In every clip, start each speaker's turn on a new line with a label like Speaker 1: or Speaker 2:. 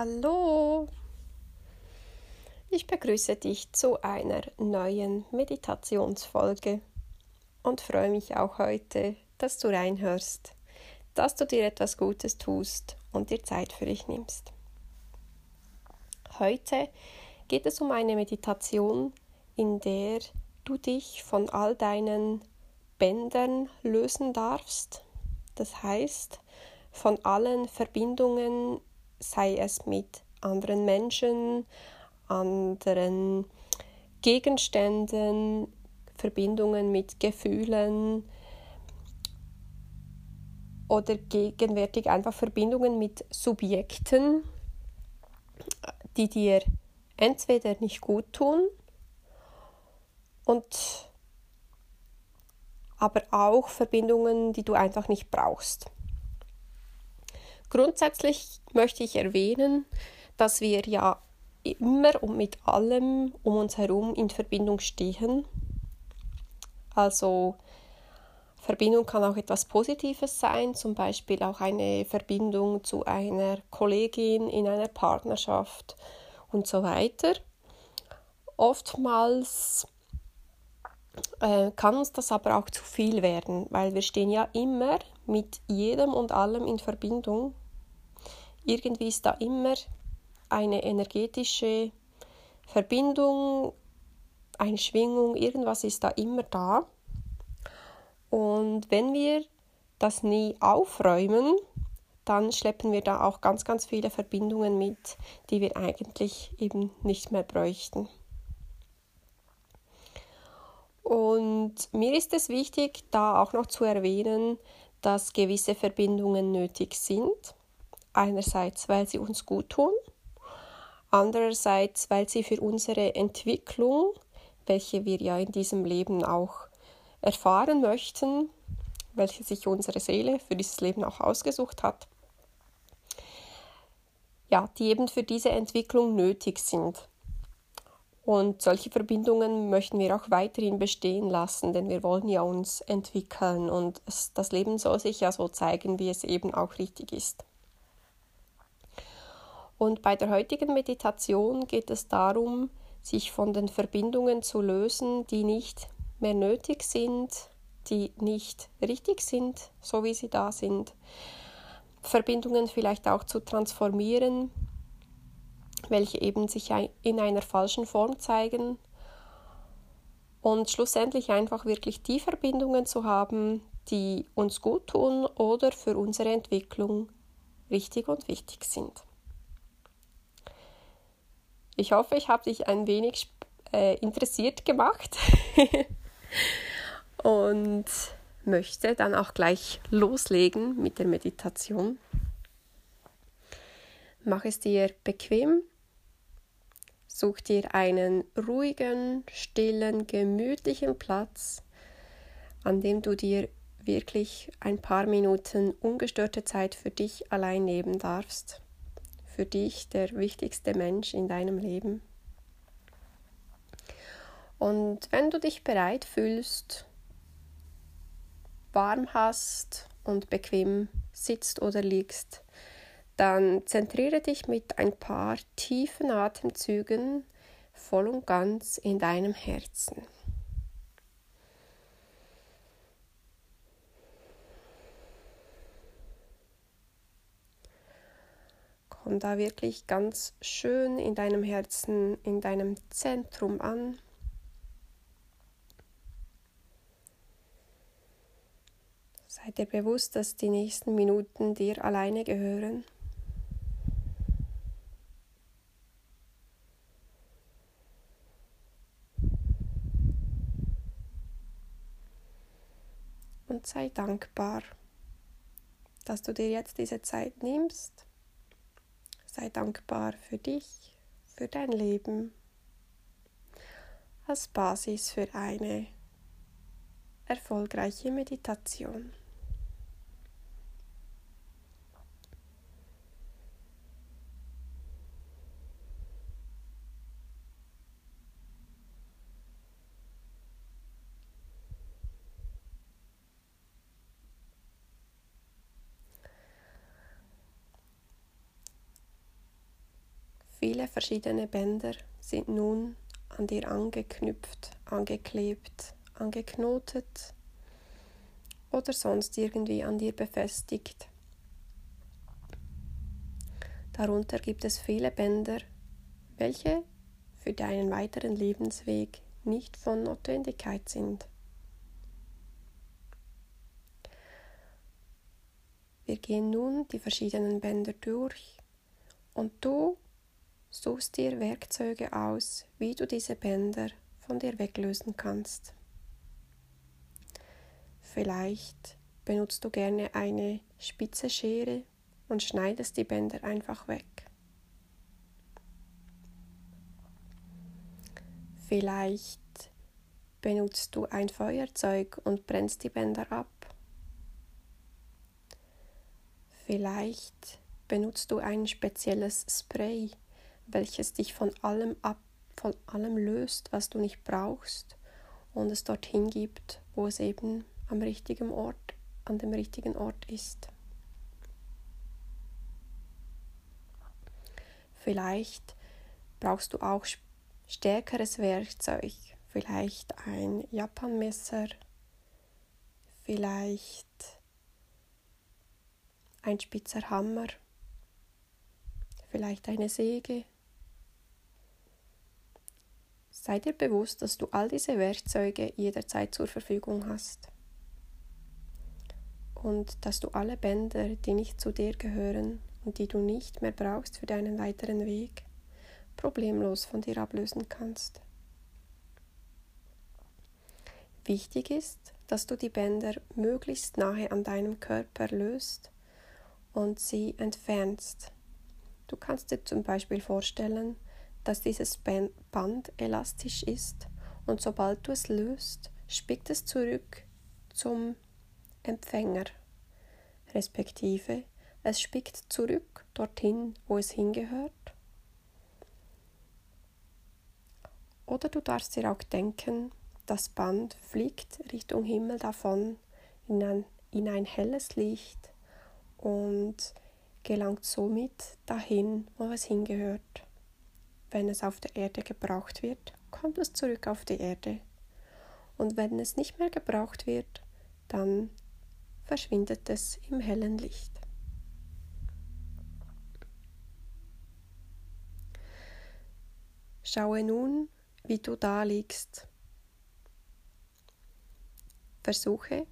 Speaker 1: Hallo! Ich begrüße dich zu einer neuen Meditationsfolge und freue mich auch heute, dass du reinhörst, dass du dir etwas Gutes tust und dir Zeit für dich nimmst. Heute geht es um eine Meditation, in der du dich von all deinen Bändern lösen darfst. Das heißt, von allen Verbindungen, sei es mit anderen Menschen, anderen Gegenständen, Verbindungen mit Gefühlen oder gegenwärtig einfach Verbindungen mit Subjekten, die dir entweder nicht gut tun und aber auch Verbindungen, die du einfach nicht brauchst. Grundsätzlich möchte ich erwähnen, dass wir ja immer und mit allem um uns herum in Verbindung stehen. Also Verbindung kann auch etwas Positives sein, zum Beispiel auch eine Verbindung zu einer Kollegin in einer Partnerschaft und so weiter. Oftmals äh, kann uns das aber auch zu viel werden, weil wir stehen ja immer mit jedem und allem in Verbindung. Irgendwie ist da immer eine energetische Verbindung, eine Schwingung, irgendwas ist da immer da. Und wenn wir das nie aufräumen, dann schleppen wir da auch ganz, ganz viele Verbindungen mit, die wir eigentlich eben nicht mehr bräuchten. Und mir ist es wichtig, da auch noch zu erwähnen, dass gewisse Verbindungen nötig sind. Einerseits, weil sie uns gut tun, andererseits, weil sie für unsere Entwicklung, welche wir ja in diesem Leben auch erfahren möchten, welche sich unsere Seele für dieses Leben auch ausgesucht hat, ja, die eben für diese Entwicklung nötig sind. Und solche Verbindungen möchten wir auch weiterhin bestehen lassen, denn wir wollen ja uns entwickeln und es, das Leben soll sich ja so zeigen, wie es eben auch richtig ist. Und bei der heutigen Meditation geht es darum, sich von den Verbindungen zu lösen, die nicht mehr nötig sind, die nicht richtig sind, so wie sie da sind. Verbindungen vielleicht auch zu transformieren, welche eben sich in einer falschen Form zeigen und schlussendlich einfach wirklich die Verbindungen zu haben, die uns gut tun oder für unsere Entwicklung richtig und wichtig sind. Ich hoffe, ich habe dich ein wenig äh, interessiert gemacht und möchte dann auch gleich loslegen mit der Meditation. Mach es dir bequem. Such dir einen ruhigen, stillen, gemütlichen Platz, an dem du dir wirklich ein paar Minuten ungestörte Zeit für dich allein nehmen darfst. Für dich der wichtigste Mensch in deinem Leben. Und wenn du dich bereit fühlst, warm hast und bequem sitzt oder liegst, dann zentriere dich mit ein paar tiefen Atemzügen voll und ganz in deinem Herzen. Komm da wirklich ganz schön in deinem Herzen, in deinem Zentrum an. Sei dir bewusst, dass die nächsten Minuten dir alleine gehören. Und sei dankbar, dass du dir jetzt diese Zeit nimmst. Sei dankbar für dich, für dein Leben, als Basis für eine erfolgreiche Meditation. Viele verschiedene Bänder sind nun an dir angeknüpft, angeklebt, angeknotet oder sonst irgendwie an dir befestigt. Darunter gibt es viele Bänder, welche für deinen weiteren Lebensweg nicht von Notwendigkeit sind. Wir gehen nun die verschiedenen Bänder durch und du suchst dir Werkzeuge aus, wie du diese Bänder von dir weglösen kannst. Vielleicht benutzt du gerne eine spitze Schere und schneidest die Bänder einfach weg. Vielleicht benutzt du ein Feuerzeug und brennst die Bänder ab. Vielleicht benutzt du ein spezielles Spray, welches dich von allem ab, von allem löst, was du nicht brauchst und es dorthin gibt, wo es eben am richtigen Ort, an dem richtigen Ort ist. Vielleicht brauchst du auch stärkeres Werkzeug, vielleicht ein Japanmesser, vielleicht ein spitzer Hammer, vielleicht eine Säge. Sei dir bewusst, dass du all diese Werkzeuge jederzeit zur Verfügung hast und dass du alle Bänder, die nicht zu dir gehören und die du nicht mehr brauchst für deinen weiteren Weg, problemlos von dir ablösen kannst. Wichtig ist, dass du die Bänder möglichst nahe an deinem Körper löst und sie entfernst. Du kannst dir zum Beispiel vorstellen, dass dieses Band elastisch ist und sobald du es löst, spickt es zurück zum Empfänger, respektive es spickt zurück dorthin, wo es hingehört. Oder du darfst dir auch denken, das Band fliegt Richtung Himmel davon in ein, in ein helles Licht und gelangt somit dahin, wo es hingehört. Wenn es auf der Erde gebraucht wird, kommt es zurück auf die Erde. Und wenn es nicht mehr gebraucht wird, dann verschwindet es im hellen Licht. Schaue nun, wie du da liegst. Versuche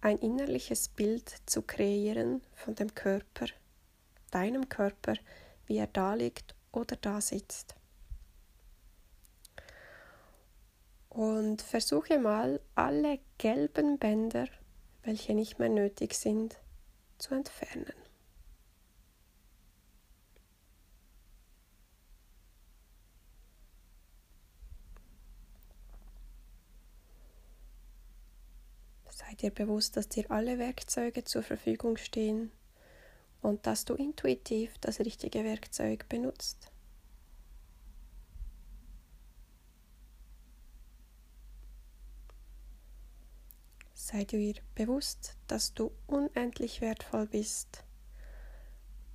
Speaker 1: ein innerliches Bild zu kreieren von dem Körper, deinem Körper, wie er da liegt oder da sitzt. Und versuche mal alle gelben Bänder, welche nicht mehr nötig sind, zu entfernen. Sei dir bewusst, dass dir alle Werkzeuge zur Verfügung stehen und dass du intuitiv das richtige Werkzeug benutzt. Sei dir bewusst, dass du unendlich wertvoll bist,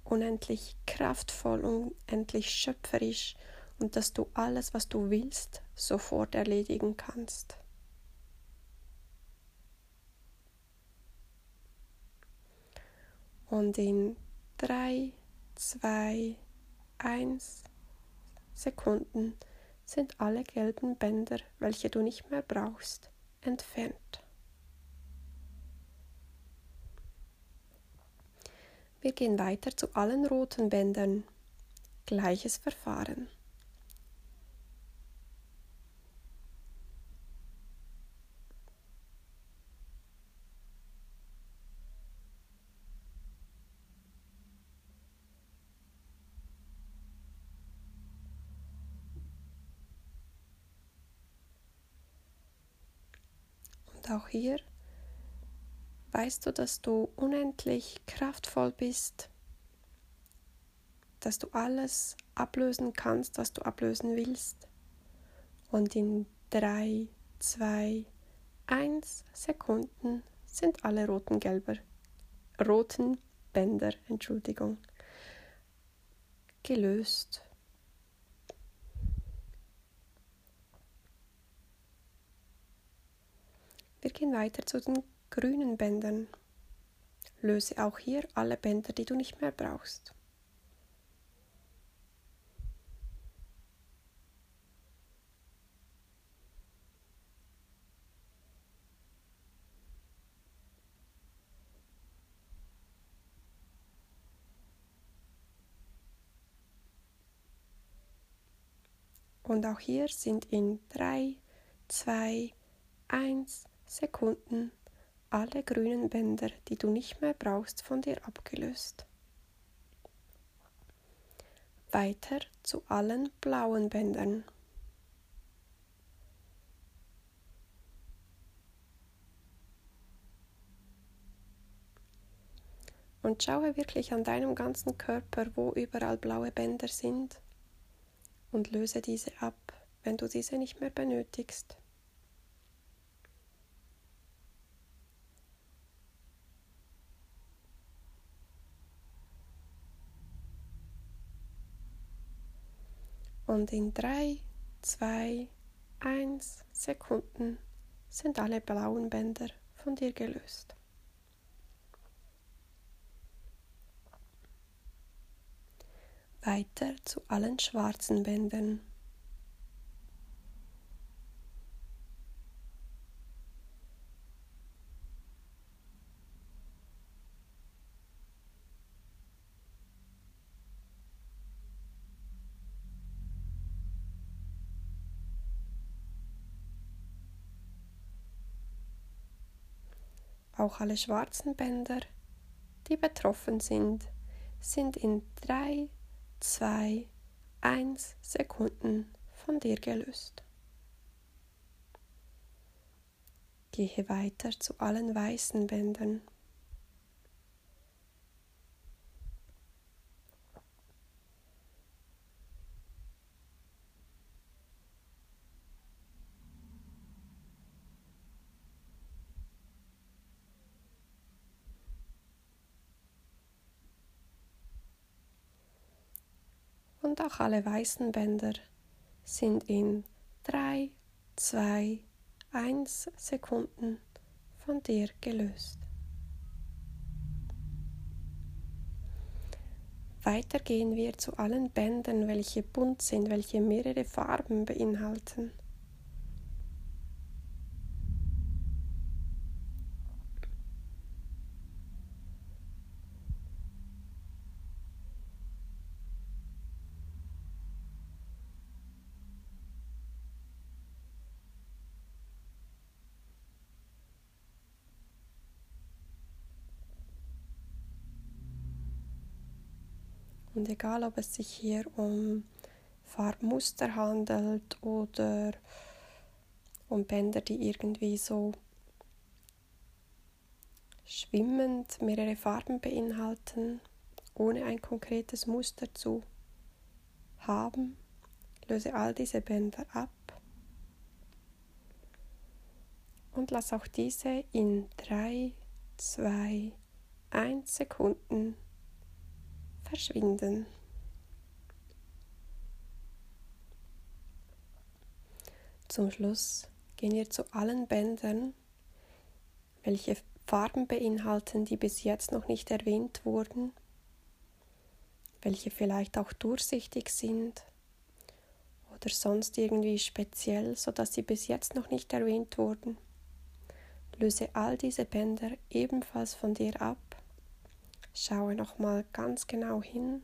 Speaker 1: unendlich kraftvoll, unendlich schöpferisch und dass du alles, was du willst, sofort erledigen kannst. Und in 3, 2, 1 Sekunden sind alle gelben Bänder, welche du nicht mehr brauchst, entfernt. Wir gehen weiter zu allen roten Bändern. Gleiches Verfahren. Auch hier weißt du, dass du unendlich kraftvoll bist, dass du alles ablösen kannst, was du ablösen willst. Und in drei, zwei, eins Sekunden sind alle roten gelber, roten Bänder, Entschuldigung, gelöst. Wir gehen weiter zu den grünen Bändern. Löse auch hier alle Bänder, die du nicht mehr brauchst. Und auch hier sind in 3, 2, 1 Sekunden alle grünen Bänder, die du nicht mehr brauchst, von dir abgelöst. Weiter zu allen blauen Bändern. Und schaue wirklich an deinem ganzen Körper, wo überall blaue Bänder sind und löse diese ab, wenn du diese nicht mehr benötigst. Und in 3, 2, 1 Sekunden sind alle blauen Bänder von dir gelöst. weiter zu allen schwarzen Bändern. Auch alle schwarzen Bänder, die betroffen sind, sind in drei 2, 1 Sekunden von dir gelöst. Gehe weiter zu allen weißen Bändern. Und auch alle weißen Bänder sind in 3, 2, 1 Sekunden von dir gelöst. Weiter gehen wir zu allen Bändern, welche bunt sind, welche mehrere Farben beinhalten. Und egal, ob es sich hier um Farbmuster handelt oder um Bänder, die irgendwie so schwimmend mehrere Farben beinhalten, ohne ein konkretes Muster zu haben, löse all diese Bänder ab und lass auch diese in 3, 2, 1 Sekunden verschwinden. Zum Schluss gehen wir zu allen Bändern, welche Farben beinhalten, die bis jetzt noch nicht erwähnt wurden, welche vielleicht auch durchsichtig sind oder sonst irgendwie speziell, sodass sie bis jetzt noch nicht erwähnt wurden. Löse all diese Bänder ebenfalls von dir ab Schaue nochmal ganz genau hin.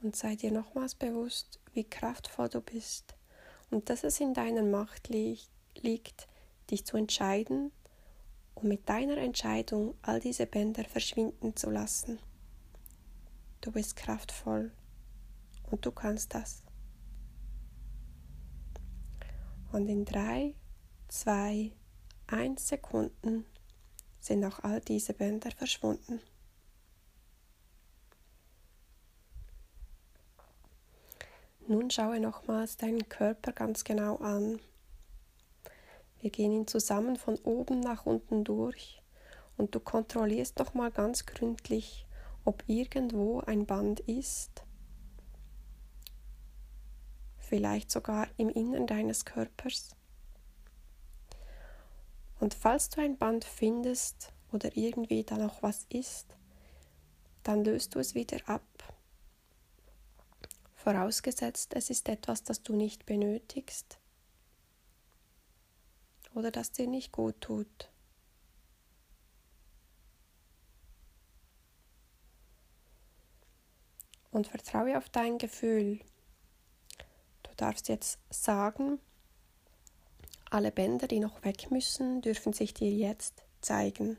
Speaker 1: Und sei dir nochmals bewusst, wie kraftvoll du bist und dass es in deiner Macht li liegt, dich zu entscheiden und mit deiner Entscheidung all diese Bänder verschwinden zu lassen. Du bist kraftvoll und du kannst das. Und in 3, 2, 1 Sekunden sind auch all diese Bänder verschwunden. Nun schaue nochmals deinen Körper ganz genau an. Wir gehen ihn zusammen von oben nach unten durch und du kontrollierst nochmal ganz gründlich, ob irgendwo ein Band ist, vielleicht sogar im Innern deines Körpers. Und falls du ein Band findest oder irgendwie da noch was ist, dann löst du es wieder ab. Vorausgesetzt, es ist etwas, das du nicht benötigst oder das dir nicht gut tut. Und vertraue auf dein Gefühl. Du darfst jetzt sagen, alle Bänder, die noch weg müssen, dürfen sich dir jetzt zeigen.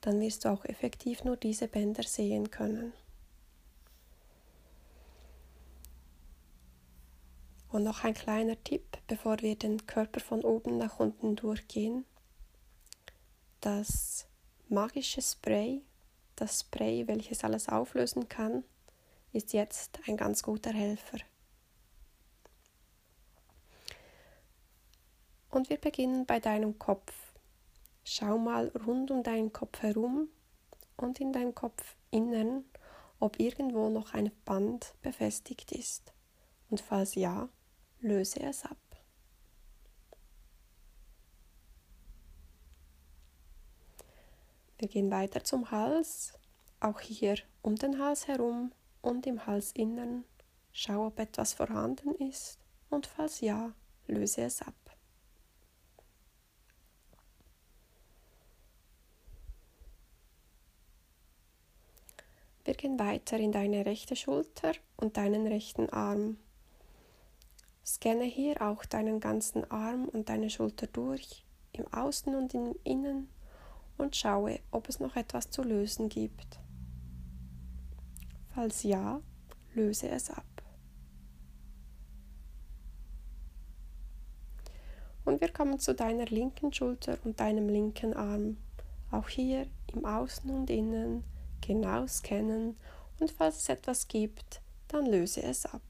Speaker 1: Dann wirst du auch effektiv nur diese Bänder sehen können. Und noch ein kleiner Tipp, bevor wir den Körper von oben nach unten durchgehen. Das magische Spray, das Spray, welches alles auflösen kann, ist jetzt ein ganz guter Helfer. Und wir beginnen bei deinem Kopf. Schau mal rund um deinen Kopf herum und in deinem Kopf innen, ob irgendwo noch ein Band befestigt ist. Und falls ja, löse es ab. Wir gehen weiter zum Hals, auch hier um den Hals herum und im Halsinnern. Schau, ob etwas vorhanden ist und falls ja, löse es ab. Wir gehen weiter in deine rechte Schulter und deinen rechten Arm. Scanne hier auch deinen ganzen Arm und deine Schulter durch, im Außen und im Innen und schaue, ob es noch etwas zu lösen gibt. Falls ja, löse es ab. Und wir kommen zu deiner linken Schulter und deinem linken Arm. Auch hier im Außen und Innen genau scannen und falls es etwas gibt, dann löse es ab.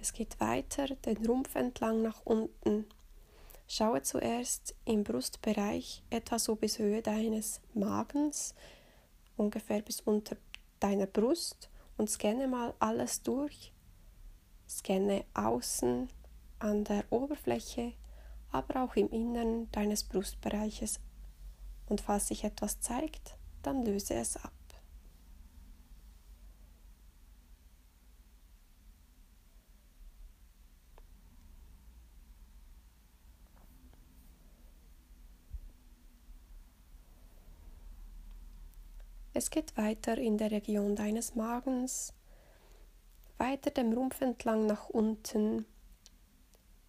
Speaker 1: Es geht weiter den Rumpf entlang nach unten. Schaue zuerst im Brustbereich etwa so bis Höhe deines Magens, ungefähr bis unter deiner Brust und scanne mal alles durch. Scanne außen an der Oberfläche, aber auch im Innern deines Brustbereiches. Und falls sich etwas zeigt, dann löse es ab. Es geht weiter in der Region deines Magens, weiter dem Rumpf entlang nach unten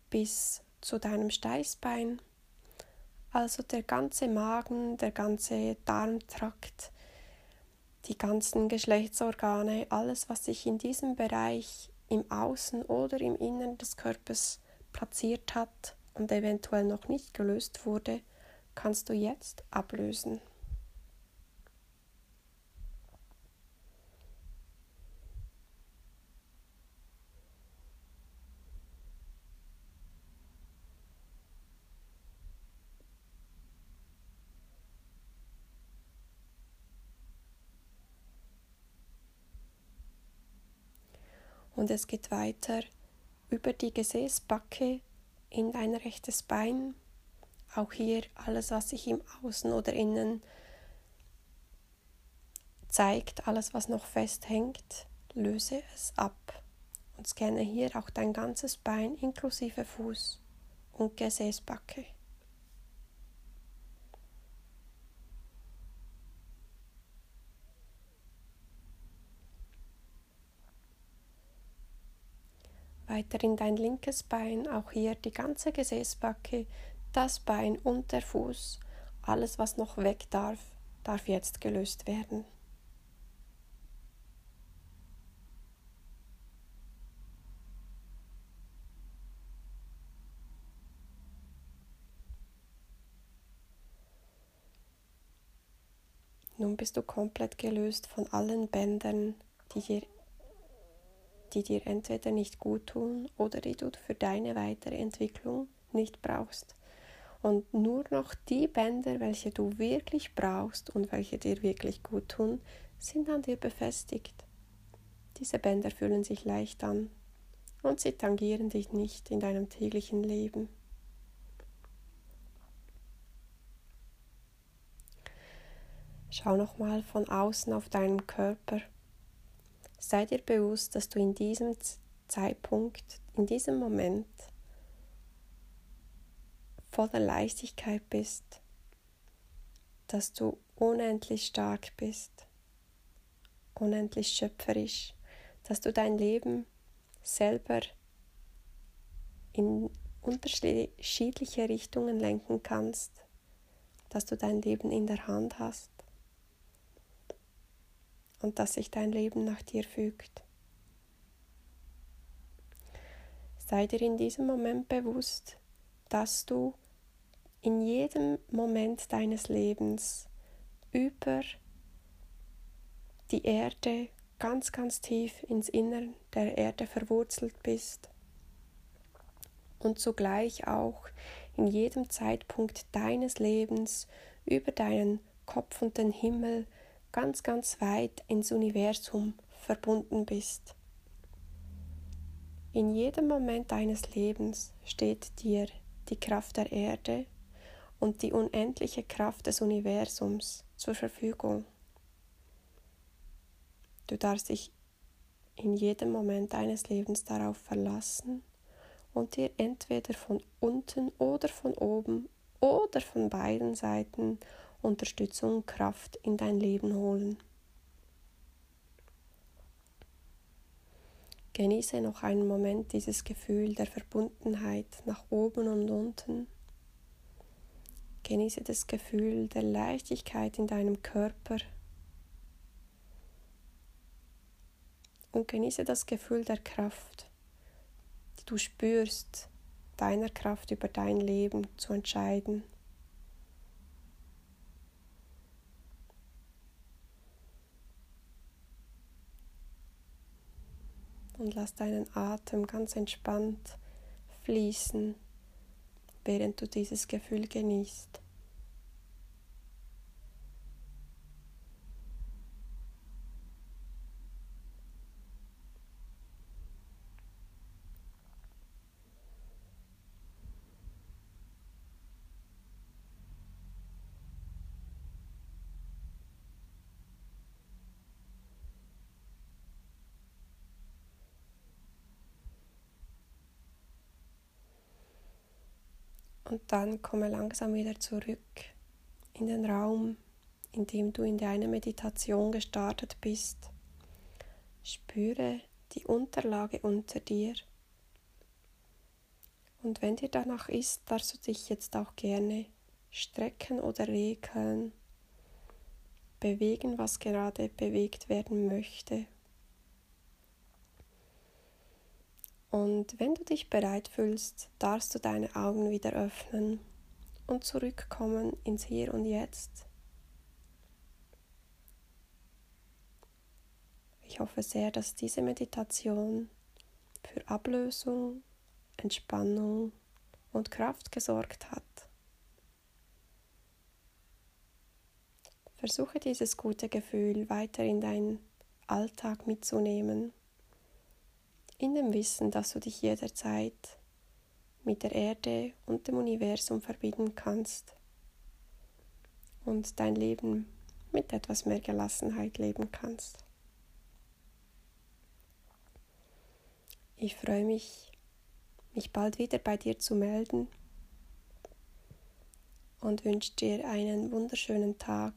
Speaker 1: bis zu deinem Steißbein. Also der ganze Magen, der ganze Darmtrakt, die ganzen Geschlechtsorgane, alles, was sich in diesem Bereich im Außen oder im Innern des Körpers platziert hat und eventuell noch nicht gelöst wurde, kannst du jetzt ablösen. Und es geht weiter über die Gesäßbacke in dein rechtes Bein. Auch hier alles, was sich im Außen oder Innen zeigt, alles, was noch festhängt, löse es ab und scanne hier auch dein ganzes Bein inklusive Fuß und Gesäßbacke. Weiter in dein linkes Bein, auch hier die ganze Gesäßbacke, das Bein und der Fuß, alles was noch weg darf, darf jetzt gelöst werden. Nun bist du komplett gelöst von allen Bändern, die hier die dir entweder nicht gut tun oder die du für deine weitere Entwicklung nicht brauchst. Und nur noch die Bänder, welche du wirklich brauchst und welche dir wirklich gut tun, sind an dir befestigt. Diese Bänder fühlen sich leicht an und sie tangieren dich nicht in deinem täglichen Leben. Schau nochmal von außen auf deinen Körper. Sei dir bewusst, dass du in diesem Zeitpunkt, in diesem Moment voller Leichtigkeit bist, dass du unendlich stark bist, unendlich schöpferisch, dass du dein Leben selber in unterschiedliche Richtungen lenken kannst, dass du dein Leben in der Hand hast und dass sich dein Leben nach dir fügt. Sei dir in diesem Moment bewusst, dass du in jedem Moment deines Lebens über die Erde ganz, ganz tief ins Innern der Erde verwurzelt bist und zugleich auch in jedem Zeitpunkt deines Lebens über deinen Kopf und den Himmel ganz, ganz weit ins Universum verbunden bist. In jedem Moment deines Lebens steht dir die Kraft der Erde und die unendliche Kraft des Universums zur Verfügung. Du darfst dich in jedem Moment deines Lebens darauf verlassen und dir entweder von unten oder von oben oder von beiden Seiten Unterstützung Kraft in dein Leben holen. Genieße noch einen Moment dieses Gefühl der Verbundenheit nach oben und unten. Genieße das Gefühl der Leichtigkeit in deinem Körper. Und genieße das Gefühl der Kraft, die du spürst, deiner Kraft über dein Leben zu entscheiden. Und lass deinen Atem ganz entspannt fließen, während du dieses Gefühl genießt. Und dann komme langsam wieder zurück in den Raum, in dem du in deine Meditation gestartet bist. Spüre die Unterlage unter dir. Und wenn dir danach ist, darfst du dich jetzt auch gerne strecken oder regeln, bewegen, was gerade bewegt werden möchte. Und wenn du dich bereit fühlst, darfst du deine Augen wieder öffnen und zurückkommen ins Hier und Jetzt. Ich hoffe sehr, dass diese Meditation für Ablösung, Entspannung und Kraft gesorgt hat. Versuche dieses gute Gefühl weiter in deinen Alltag mitzunehmen in dem Wissen, dass du dich jederzeit mit der Erde und dem Universum verbinden kannst und dein Leben mit etwas mehr Gelassenheit leben kannst. Ich freue mich, mich bald wieder bei dir zu melden und wünsche dir einen wunderschönen Tag,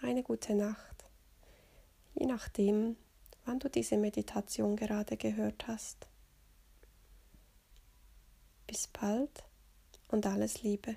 Speaker 1: eine gute Nacht, je nachdem, wann du diese Meditation gerade gehört hast. Bis bald und alles Liebe.